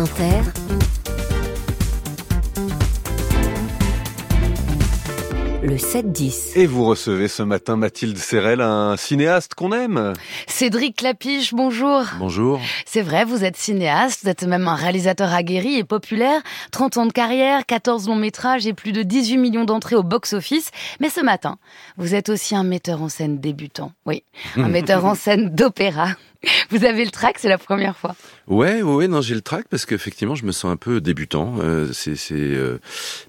Inter, le 7-10. Et vous recevez ce matin Mathilde Serrel, un cinéaste qu'on aime. Cédric Clapiche, bonjour. Bonjour. C'est vrai, vous êtes cinéaste, vous êtes même un réalisateur aguerri et populaire. 30 ans de carrière, 14 longs métrages et plus de 18 millions d'entrées au box-office. Mais ce matin, vous êtes aussi un metteur en scène débutant. Oui, un metteur en scène d'opéra. Vous avez le track, c'est la première fois. Ouais, ouais, non, j'ai le track parce qu'effectivement, je me sens un peu débutant. Euh, c'est, c'est, euh,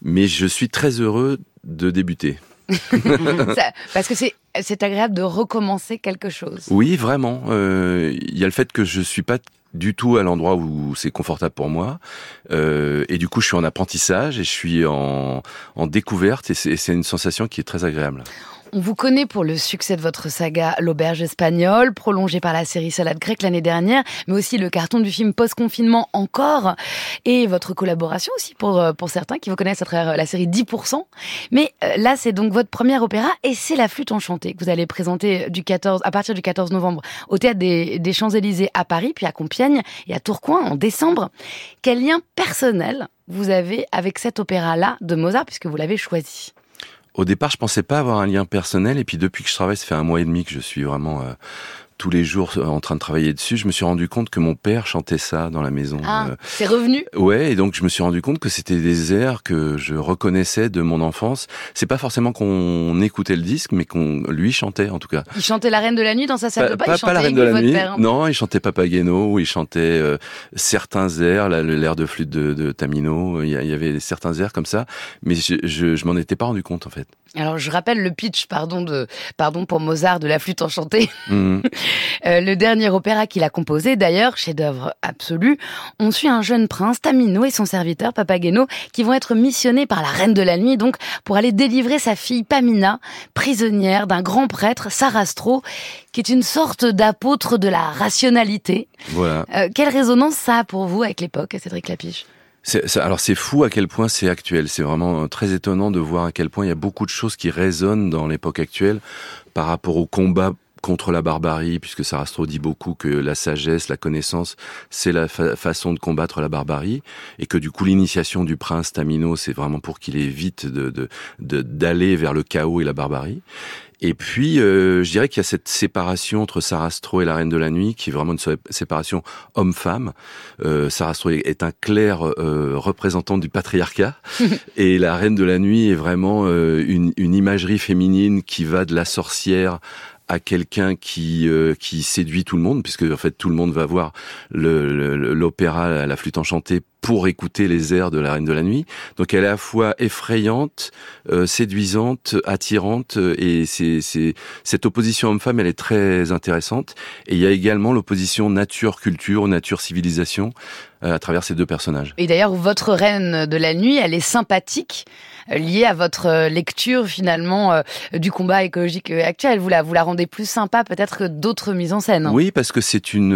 mais je suis très heureux de débuter. Ça- parce que c'est c'est agréable de recommencer quelque chose. Oui, vraiment. Euh, Il y a le fait que je suis pas du tout à l'endroit où c'est confortable pour moi, Euh, et du coup, je suis en apprentissage et je suis en, en découverte, et c'est, c'est une sensation qui est très agréable. On vous connaît pour le succès de votre saga L'Auberge espagnole, prolongée par la série Salade grecque l'année dernière, mais aussi le carton du film Post-confinement encore, et votre collaboration aussi pour, euh, pour certains qui vous connaissent à travers la série 10%. Mais euh, là, c'est donc votre premier opéra, et c'est La Flûte Enchantée que vous allez présenter du 14, à partir du 14 novembre au Théâtre des, des Champs-Élysées à Paris, puis à Compiègne et à Tourcoing en décembre. Quel lien personnel vous avez avec cet opéra-là de Mozart, puisque vous l'avez choisi? Au départ, je pensais pas avoir un lien personnel, et puis depuis que je travaille, ça fait un mois et demi que je suis vraiment euh, tous les jours euh, en train de travailler dessus. Je me suis rendu compte que mon père chantait ça dans la maison. Ah, Euh, c'est revenu? Ouais, et donc je me suis rendu compte que c'était des airs que je reconnaissais de mon enfance. C'est pas forcément qu'on écoutait le disque, mais qu'on lui chantait en tout cas. Il chantait La Reine de la Nuit dans sa salle de bain? il chantait la reine de la nuit. père, hein? Non, il chantait Papageno, il chantait euh, certains airs, l'air de flûte de, de Tamino. Il y, a- il y avait certains airs comme ça, mais je, je, je m'en étais pas rendu compte en fait. Alors je rappelle le pitch, pardon de, pardon pour Mozart de la flûte enchantée. Mhm. Euh, le dernier opéra qu'il a composé, d'ailleurs, chef-d'œuvre absolu. On suit un jeune prince, Tamino, et son serviteur Papageno, qui vont être missionnés par la Reine de la Nuit, donc pour aller délivrer sa fille Pamina, prisonnière d'un grand prêtre, Sarastro, qui est une sorte d'apôtre de la rationalité. Voilà. Euh, quelle résonance ça a pour vous avec l'époque, Cédric Lapiche? Alors c'est fou à quel point c'est actuel. C'est vraiment euh, très étonnant de voir à quel point il y a beaucoup de choses qui résonnent dans l'époque actuelle par rapport au combat contre la barbarie, puisque Sarastro dit beaucoup que la sagesse, la connaissance, c'est la fa- façon de combattre la barbarie, et que du coup l'initiation du prince Tamino, c'est vraiment pour qu'il évite de de- de- d'aller vers le chaos et la barbarie. Et puis, euh, je dirais qu'il y a cette séparation entre Sarastro et la Reine de la Nuit, qui est vraiment une sé- séparation homme-femme. Euh, Sarastro est- est un clair euh, représentant du patriarcat, et la Reine de la Nuit est vraiment euh, une, une imagerie féminine qui va de la sorcière à quelqu'un qui euh, qui séduit tout le monde, puisque en fait tout le monde va voir le- le- l'opéra, la, la flûte enchantée pour écouter les airs de la Reine de la Nuit. Donc elle est à la fois effrayante, euh, séduisante, attirante, euh, et c'est c'est cette opposition homme-femme, elle est très intéressante. Et il y a également l'opposition nature-culture, nature-civilisation euh, à travers ces deux personnages. Et d'ailleurs, votre reine de la nuit, elle est sympathique, euh, liée à votre euh, lecture finalement euh, du combat écologique actuel. Vous la, vous la rendez plus sympa peut-être que d'autres mises en scène. hein. Oui, parce que c'est une,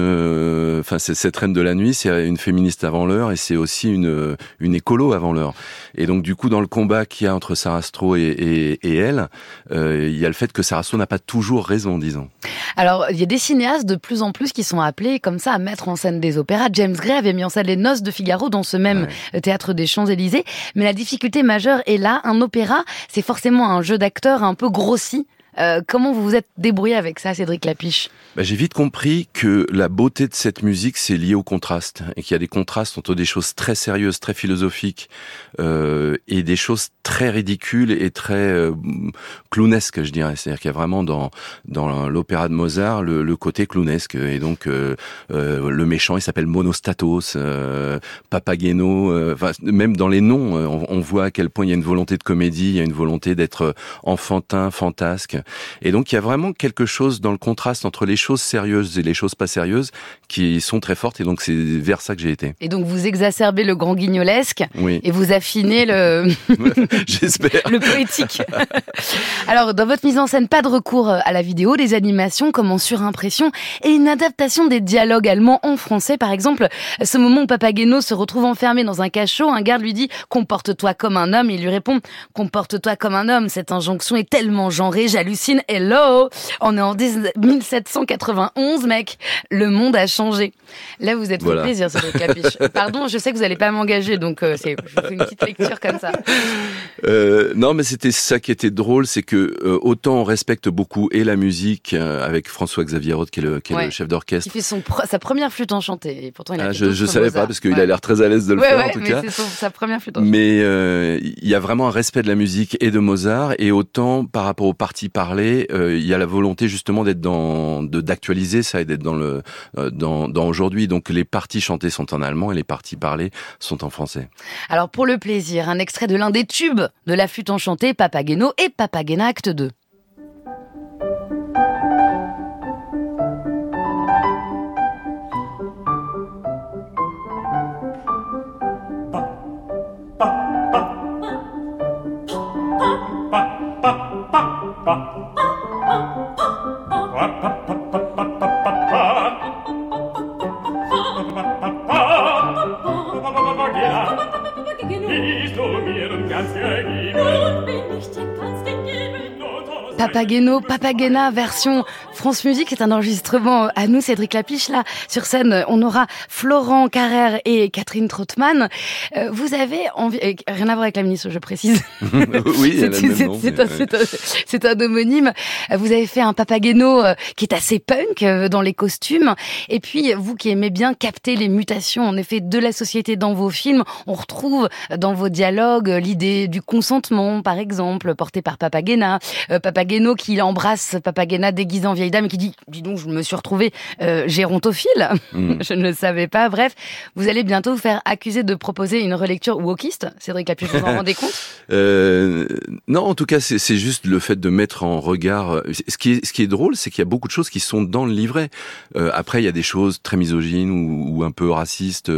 enfin cette reine de la nuit, c'est une féministe avant l'heure et c'est aussi une une écolo avant l'heure. Et donc du coup dans le combat qu'il y a entre Sarastro et, et, et elle, euh, il y a le fait que Sarastro n'a pas toujours raison, disons. Alors, il y a des cinéastes de plus en plus qui sont appelés comme ça à mettre en scène des opéras. James Gray avait mis en scène Les Noces de Figaro dans ce même Ouais. théâtre des Champs-Élysées. Mais la difficulté majeure est là. Un opéra, c'est forcément un jeu d'acteurs un peu grossi. Euh, comment vous vous êtes débrouillé avec ça, Cédric Lapiche Bah, j'ai vite compris que la beauté de cette musique, c'est lié au contraste. Et qu'il y a des contrastes entre des choses très sérieuses, très philosophiques, euh, et des choses très ridicules et très euh, clownesques, je dirais. C'est-à-dire qu'il y a vraiment dans, dans l'opéra de Mozart le, le côté clownesque. Et donc, euh, euh, le méchant, il s'appelle Monostatos, Papageno. Enfin, même dans les noms, on voit à quel point il y a une volonté de comédie, il y a une volonté d'être enfantin, fantasque. Et donc il y a vraiment quelque chose dans le contraste entre les choses sérieuses et les choses pas sérieuses qui sont très fortes. Et donc c'est vers ça que j'ai été. Et donc vous exacerbez le grand guignolesque Oui, et vous affinez le, j'espère. le poétique. Alors, dans votre mise en scène, pas de recours à la vidéo, des animations comme en surimpression et une adaptation des dialogues allemands en français. Par exemple, ce moment où Papageno se retrouve enfermé dans un cachot, un garde lui dit « Comporte-toi comme un homme » il lui répond « Comporte-toi comme un homme ». Cette injonction est tellement genrée, j'hallucine hallucine. Hello, on est en 1791, mec. Le monde a changé. Là, vous êtes fait plaisir, Cédric Capiche. Pardon, je sais que vous n'allez pas m'engager, donc euh, c'est une petite lecture comme ça. Euh, non, mais c'était ça qui était drôle, c'est que euh, autant on respecte beaucoup et la musique euh, avec François-Xavier Roth, qui est le, qui est le chef d'orchestre. Il fait son sa première flûte enchantée. Et pourtant, il a ah, je ne savais pas parce qu'il a l'air très à l'aise de le faire en tout mais cas. C'est sa première flûte enchantée. Mais il y a vraiment un respect de la musique et de Mozart, et autant par rapport aux parlées, il y a la volonté justement d'être dans, d'actualiser ça et d'être dans le dans, dans aujourd'hui. Donc les parties chantées sont en allemand et les parties parlées sont en français. Alors pour le plaisir, un extrait de l'un des tubes de la flûte enchantée Papageno et Papagena acte 2. Papageno, Papagena, version France Musique. C'est un enregistrement à nous, Cédric Lapiche. Là, sur scène, on aura Florent Carrère et Catherine Trottmann. Euh, vous avez envie, rien à voir avec la ministre, je précise. oui, c'est un, homonyme. Vous avez fait un Papageno euh, qui est assez punk euh, dans les costumes. Et puis, vous qui aimez bien capter les mutations, en effet, de la société dans vos films, on retrouve dans vos dialogues l'idée du consentement, par exemple, porté par Papagena. Papageno qui embrasse Papagena déguisé en vieille dame qui dit Dis donc, je me suis retrouvé euh, gérontophile. Mm. je ne le savais pas. Bref, vous allez bientôt vous faire accuser de proposer une relecture wokiste. Cédric Lapuche, vous en rendez compte? Euh, Non, en tout cas, c'est juste le fait de mettre en regard. Euh, ce qui est, ce qui est drôle, c'est qu'il y a beaucoup de choses qui sont dans le livret. Euh, après, il y a des choses très misogynes ou, ou un peu racistes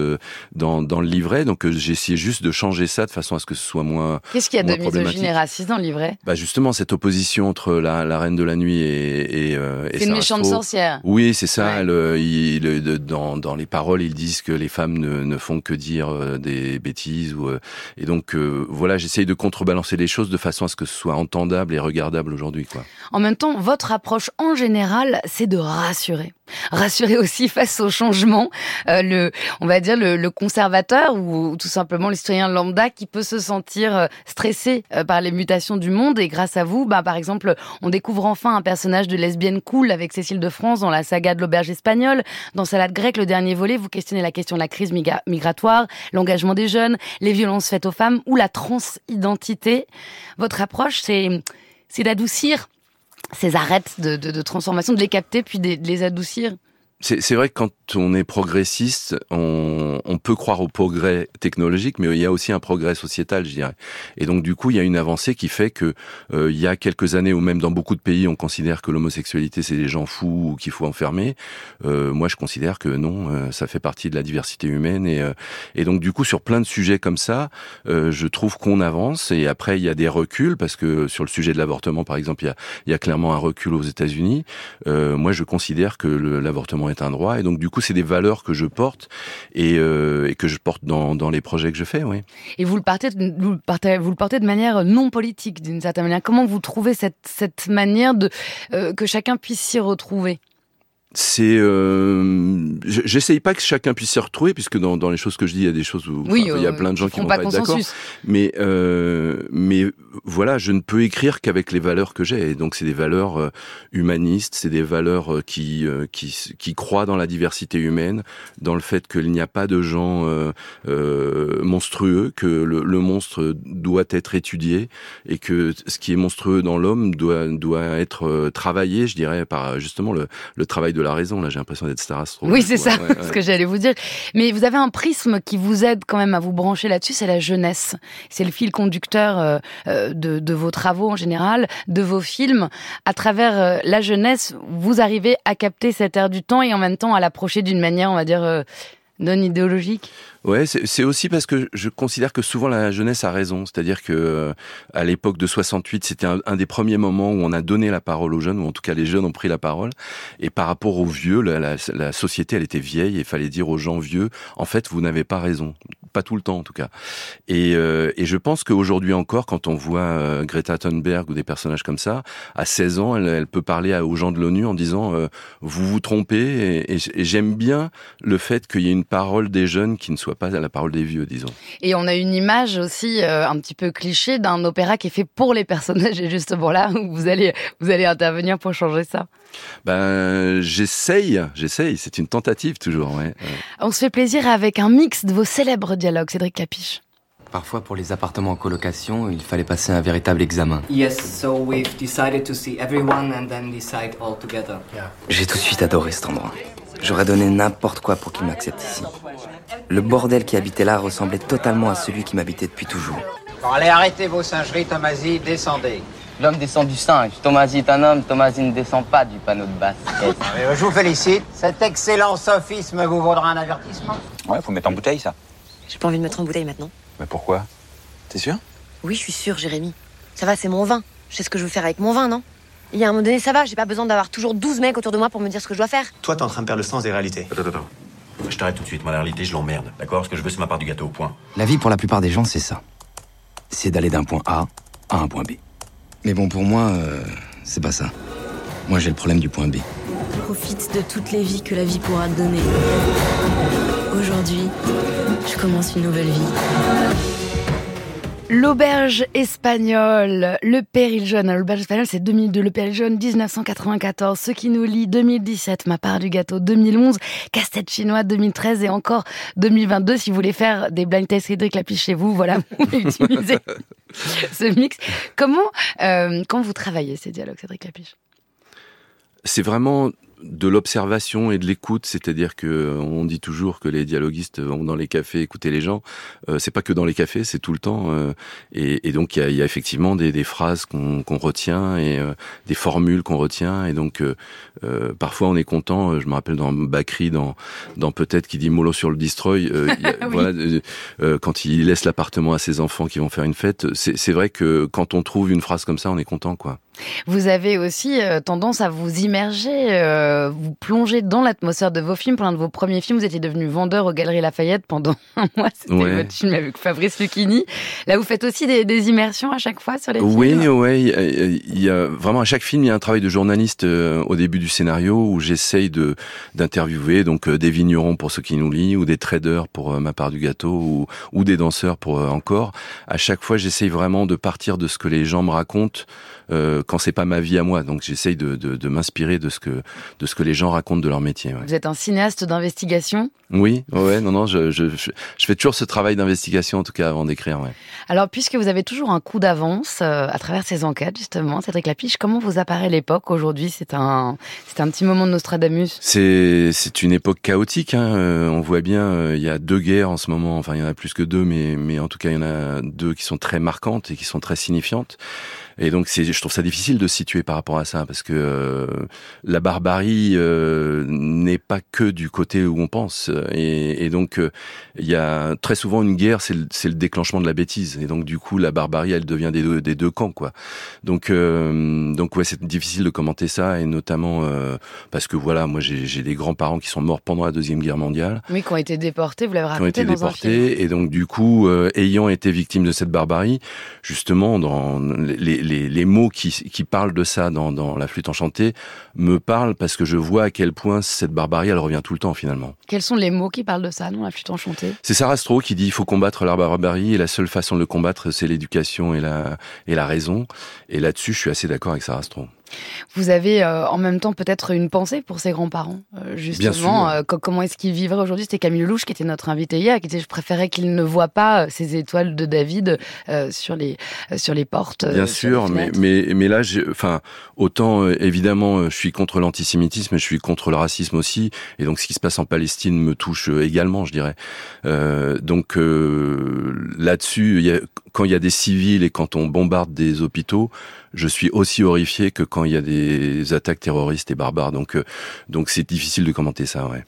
dans, dans le livret. Donc, j'ai essayé juste de changer ça de façon à ce que ce soit moins. Qu'est-ce qu'il y a de misogyne et raciste dans le livret? Bah justement, cette opposition entre la, la, Reine de la Nuit et, et, euh, C'est une méchante sorcière. Oui, c'est ça. Le, il, dans, dans les paroles, ils disent que les femmes ne, ne font que dire euh, des bêtises. Ou, euh, et donc, voilà, j'essaye de contrebalancer les choses de façon à ce que ce soit entendable et regardable aujourd'hui. Quoi. En même temps, votre approche en général, c'est de rassurer rassurer aussi face au changement, euh, le, on va dire le, le, conservateur ou tout simplement le citoyen lambda qui peut se sentir euh, stressé euh, par les mutations du monde. Et grâce à vous, bah, par exemple, on découvre enfin un personnage de lesbienne cool avec Cécile de France dans la saga de l'auberge espagnole. Dans Salade grecque, le dernier volet, vous questionnez la question de la crise migratoire, l'engagement des jeunes, les violences faites aux femmes ou la transidentité. Votre approche, c'est c'est d'adoucir ces arêtes de, transformation, de les capter puis de les adoucir c'est vrai que quand on est progressiste, on, on, peut croire au progrès technologique, mais il y a aussi un progrès sociétal, je dirais. Et donc du coup, il y a une avancée qui fait que euh, il y a quelques années, ou même dans beaucoup de pays, on considère que l'homosexualité c'est des gens fous ou qu'il faut enfermer. Euh, moi, je considère que non, euh, ça fait partie de la diversité humaine. Et, euh, et donc du coup, sur plein de sujets comme ça, euh, je trouve qu'on avance. Et après, il y a des reculs parce que sur le sujet de l'avortement, par exemple, il y a, il y a clairement un recul aux États-Unis. moi, je considère que l'avortement est un droit. Et donc, du coup, c'est des valeurs que je porte et, euh, que je porte dans, les projets que je fais, oui. Et vous le, partez, vous, le partez, portez de manière non politique, d'une certaine manière. Comment vous trouvez cette, cette manière de euh, que chacun puisse s'y retrouver? C'est euh, j'essaye pas que chacun puisse s'y retrouver puisque dans, dans les choses que je dis il y a des choses où il y a euh, plein de gens qui vont pas, être d'accord. Mais euh, mais voilà je ne peux écrire qu'avec les valeurs que j'ai. Et donc c'est des valeurs euh, humanistes c'est des valeurs euh, qui qui qui croient dans la diversité humaine dans le fait qu'il n'y a pas de gens monstrueux que le, le, monstre doit être étudié et que ce qui est monstrueux dans l'homme doit doit être travaillé je dirais par justement le le travail de la raison. Là, j'ai l'impression d'être Star Oui, c'est ça, ce que j'allais vous dire. Mais vous avez un prisme qui vous aide quand même à vous brancher là-dessus, c'est la jeunesse. C'est le fil conducteur euh, euh, de, de, vos travaux en général, de vos films. À travers euh, la jeunesse, vous arrivez à capter cette ère du temps et en même temps à l'approcher d'une manière, on va dire, non idéologique? Ouais, c'est aussi parce que je considère que souvent la jeunesse a raison. C'est-à-dire que euh, à l'époque de 68, c'était un, des premiers moments où on a donné la parole aux jeunes, ou en tout cas les jeunes ont pris la parole. Et par rapport aux vieux, la, société, elle était vieille. Et il fallait dire aux gens vieux, en fait, vous n'avez pas raison. Pas tout le temps en tout cas. Et, euh, et je pense qu'aujourd'hui encore, quand on voit euh, Greta Thunberg ou des personnages comme ça, à 16 ans, elle, peut parler aux gens de l'ONU en disant euh, vous vous trompez. Et, et j'aime bien le fait qu'il y ait une parole des jeunes qui ne soit pas la parole des vieux, disons. Et on a une image aussi un petit peu cliché d'un opéra qui est fait pour les personnages. Et justement là, vous allez vous allez intervenir pour changer ça. Ben, j'essaye, j'essaye. C'est une tentative toujours. Ouais. On se fait plaisir avec un mix de vos célèbres dialogues, Cédric Capiche. Parfois, pour les appartements en colocation, il fallait passer un véritable examen. Yes, so we've decided to see everyone and then decide all together. J'ai tout de suite adoré cet endroit. J'aurais donné n'importe quoi pour qu'il m'accepte ici. Le bordel qui habitait là ressemblait totalement à celui qui m'habitait depuis toujours. Bon, allez, arrêtez vos singeries, Tomasi, descendez. L'homme descend du singe. Tomasi est un homme, Tomasi ne descend pas du panneau de basse. Je vous félicite. Cet excellent sophisme vous vaudra un avertissement. Ouais, faut mettre en bouteille ça. J'ai pas envie de mettre en bouteille maintenant. Mais pourquoi? T'es sûr? Oui, je suis sûr, Jérémy. Ça va, c'est mon vin. Je sais ce que je veux faire avec mon vin, non? Il y a un moment donné, ça va, j'ai pas besoin d'avoir toujours 12 mecs autour de moi pour me dire ce que je dois faire. Toi, t'es en train de perdre le sens des réalités. Attends, attends. Je t'arrête tout de suite. Moi, la réalité, je l'emmerde. D'accord? Ce que je veux, c'est ma part du gâteau, au point. La vie, pour la plupart des gens, c'est ça. C'est d'aller d'un point A à un point B. Mais bon, pour moi, euh, c'est pas ça. Moi, j'ai le problème du point B. Profite de toutes les vies que la vie pourra te donner. Aujourd'hui, je commence une nouvelle vie. L'auberge espagnole, le péril jaune. L'auberge espagnole, c'est 2002. Le péril jaune, 1994. Ce qui nous lit, 2017. Ma part du gâteau, 2011. Casse-tête chinois, 2013. Et encore 2022. Si vous voulez faire des blind tests Cédric Lapiche chez vous, voilà, vous pouvez utiliser ce mix. Comment, euh, quand vous travaillez ces dialogues, Cédric Lapiche? C'est vraiment de l'observation et de l'écoute, c'est-à-dire que on dit toujours que les dialoguistes vont dans les cafés écouter les gens. Euh, c'est pas que dans les cafés, c'est tout le temps. Euh, et, et, donc il y a, y a, effectivement des, des phrases qu'on retient et euh, des formules qu'on retient. Et donc euh, euh, parfois on est content. Je me rappelle dans Bakri, dans, dans peut-être qui dit mollo sur le destroy. oui. Voilà, quand il laisse l'appartement à ses enfants qui vont faire une fête, c'est vrai que quand on trouve une phrase comme ça, on est content, quoi. Vous avez aussi tendance à vous immerger euh, vous plongez dans l'atmosphère de vos films. Pour l'un de vos premiers films, vous étiez devenu vendeur aux Galeries Lafayette pendant un mois. C'était votre film avec Fabrice Lucchini. Là, vous faites aussi des, immersions à chaque fois sur les oui, films. Oui, oui. Il y a vraiment à chaque film, il y a un travail de journaliste euh, au début du scénario où j'essaye de d'interviewer donc euh, des vignerons pour ceux qui nous lisent ou des traders pour ma part du gâteau ou, ou des danseurs pour encore. À chaque fois, j'essaye vraiment de partir de ce que les gens me racontent euh, quand c'est pas ma vie à moi. Donc j'essaye de, de, de m'inspirer de ce que de ce que les gens racontent de leur métier. Ouais. Vous êtes un cinéaste d'investigation? Oui, ouais, non, non, je, je, je, fais toujours ce travail d'investigation en tout cas avant d'écrire. Ouais. Alors puisque vous avez toujours un coup d'avance euh, à travers ces enquêtes justement, Cédric Lapiche, comment vous apparaît l'époque aujourd'hui? C'est un c'est un petit moment de Nostradamus. C'est c'est une époque chaotique. Hein. Euh, on voit bien, euh, il y a deux guerres en ce moment. Enfin, il y en a plus que deux, mais mais en tout cas, il y en a deux qui sont très marquantes et qui sont très signifiantes. Et donc, c'est, je trouve ça difficile de se situer par rapport à ça, parce que euh, la barbarie euh, n'est pas que du côté où on pense. Et, et donc, euh, il y a très souvent une guerre, c'est le, c'est le déclenchement de la bêtise. Et donc, du coup, la barbarie, elle devient des deux, des deux camps, quoi. Donc, euh, donc ouais, c'est difficile de commenter ça, et notamment euh, parce que voilà, moi, j'ai, j'ai des grands-parents qui sont morts pendant la deuxième guerre mondiale. Oui, qui ont été déportés. Vous l'avez raconté qui ont été dans déportés, et donc, du coup, ayant été victime de cette barbarie, justement, dans les les, les, mots qui, qui parlent de ça dans, dans La flûte enchantée me parlent parce que je vois à quel point cette barbarie, elle revient tout le temps finalement. Quels sont les mots qui parlent de ça dans La flûte enchantée? C'est Sarastro qui dit il faut combattre la barbarie et la seule façon de le combattre, c'est l'éducation et la, et la raison. Et là-dessus, je suis assez d'accord avec Sarastro. Vous avez euh, en même temps peut-être une pensée pour ses grands-parents, euh, justement. Euh, comment est-ce qu'ils vivraient aujourd'hui? C'était Camille Lelouch qui était notre invité hier, qui disait je préférais qu'il ne voit pas ces étoiles de David sur les sur les portes. Bien sûr, mais mais mais là, enfin autant évidemment, je suis contre l'antisémitisme, je suis contre le racisme aussi, et donc ce qui se passe en Palestine me touche également, je dirais. donc là-dessus, quand il y a des civils et quand on bombarde des hôpitaux, je suis aussi horrifié que quand il y a des attaques terroristes et barbares. Donc, euh, donc c'est difficile de commenter ça. Ouais.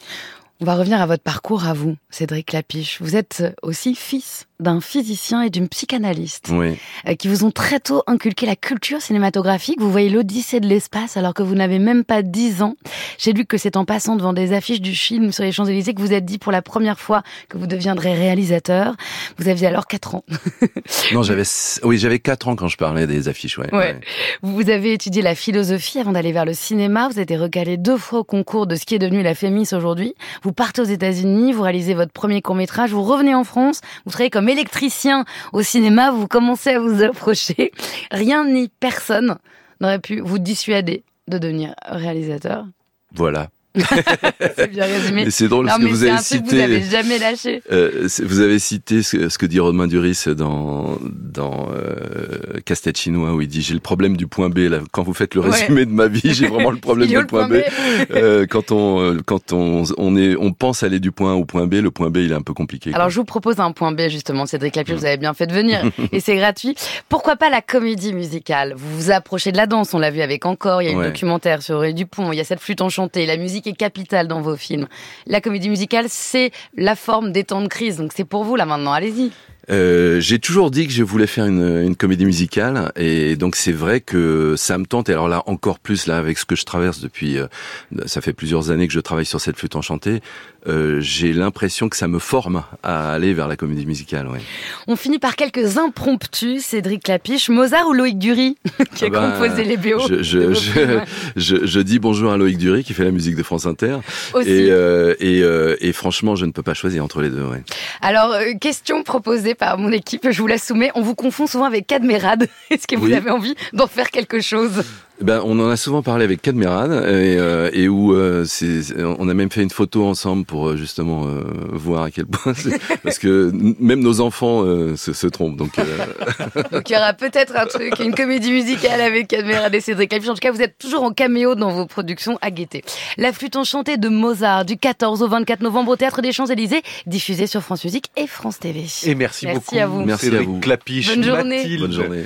On va revenir à votre parcours à vous, Cédric Lapiche. Vous êtes aussi fils d'un physicien et d'une psychanalyste Oui. euh, qui vous ont très tôt inculqué la culture cinématographique. Vous voyez l'Odyssée de l'espace alors que vous n'avez même pas 10 ans. J'ai lu que c'est en passant devant des affiches du film sur les Champs-Élysées que vous êtes dit pour la première fois que vous deviendrez réalisateur. Vous aviez alors 4 ans. Non, j'avais oui, j'avais 4 ans quand je parlais des affiches, ouais. Ouais. Vous avez étudié la philosophie avant d'aller vers le cinéma. Vous avez été recalé deux fois au concours de ce qui est devenu la Fémis aujourd'hui. Vous partez aux États-Unis, vous réalisez votre premier court-métrage, vous revenez en France, vous travaillez comme électricien au cinéma, vous commencez à vous approcher. Rien ni personne n'aurait pu vous dissuader de devenir réalisateur. Voilà. c'est bien résumé. Mais c'est drôle non, parce que mais vous avez cité. vous avez jamais lâché. Euh, vous avez cité ce, ce que dit Romain Duris dans dans euh, Casse-tête chinois où il dit j'ai le problème du point B là. Quand vous faites le Ouais. résumé de ma vie, j'ai vraiment le problème du point, B. Euh, quand on euh, quand on on est on pense aller du point A au point B, le point B il est un peu compliqué. quoi. Alors, je vous propose un point B, justement, Cédric Lapierre, vous avez bien fait de venir, et c'est gratuit. Pourquoi pas la comédie musicale? Vous vous approchez de la danse, on l'a vu avec Encore, il y a un Ouais. documentaire sur Aurélie Dupont, il y a cette flûte enchantée, la musique est capitale dans vos films. La comédie musicale, c'est la forme des temps de crise, donc c'est pour vous, là, maintenant, allez-y. Euh, j'ai toujours dit que je voulais faire une, une comédie musicale et donc c'est vrai que ça me tente. Et alors là encore plus là avec ce que je traverse depuis, euh, ça fait plusieurs années que je travaille sur cette flûte enchantée. Euh, j'ai l'impression que ça me forme à aller vers la comédie musicale. Ouais. On finit par quelques impromptus, Cédric Lapiche, Mozart ou Loïc Dury, qui a Ah bah, composé les BO. Je, je, je, je, je dis bonjour à Loïc Dury qui fait la musique de France Inter. Aussi. Et, euh, et, euh, et franchement, je ne peux pas choisir entre les deux. Ouais. Alors, question proposée par mon équipe, je vous la soumets. On vous confond souvent avec Cadmerade. Est-ce que vous Oui. avez envie d'en faire quelque chose? Ben, on en a souvent parlé avec Cadmerade et, euh, et où euh, on a même fait une photo ensemble pour euh, justement euh, voir à quel point c'est- parce que n- même nos enfants euh, se, se trompent. Donc euh, Donc il y aura peut-être un truc, une comédie musicale avec Cadmerade et Cédric Lapiche. En tout cas, vous êtes toujours en caméo dans vos productions à guetter. La flûte enchantée de Mozart du 14 au 24 novembre au Théâtre des Champs-Élysées, diffusée sur France Musique et France TV. Et merci, beaucoup. à vous. Merci à vous. Clapiche, Bonne journée. Mathilde. Bonne journée.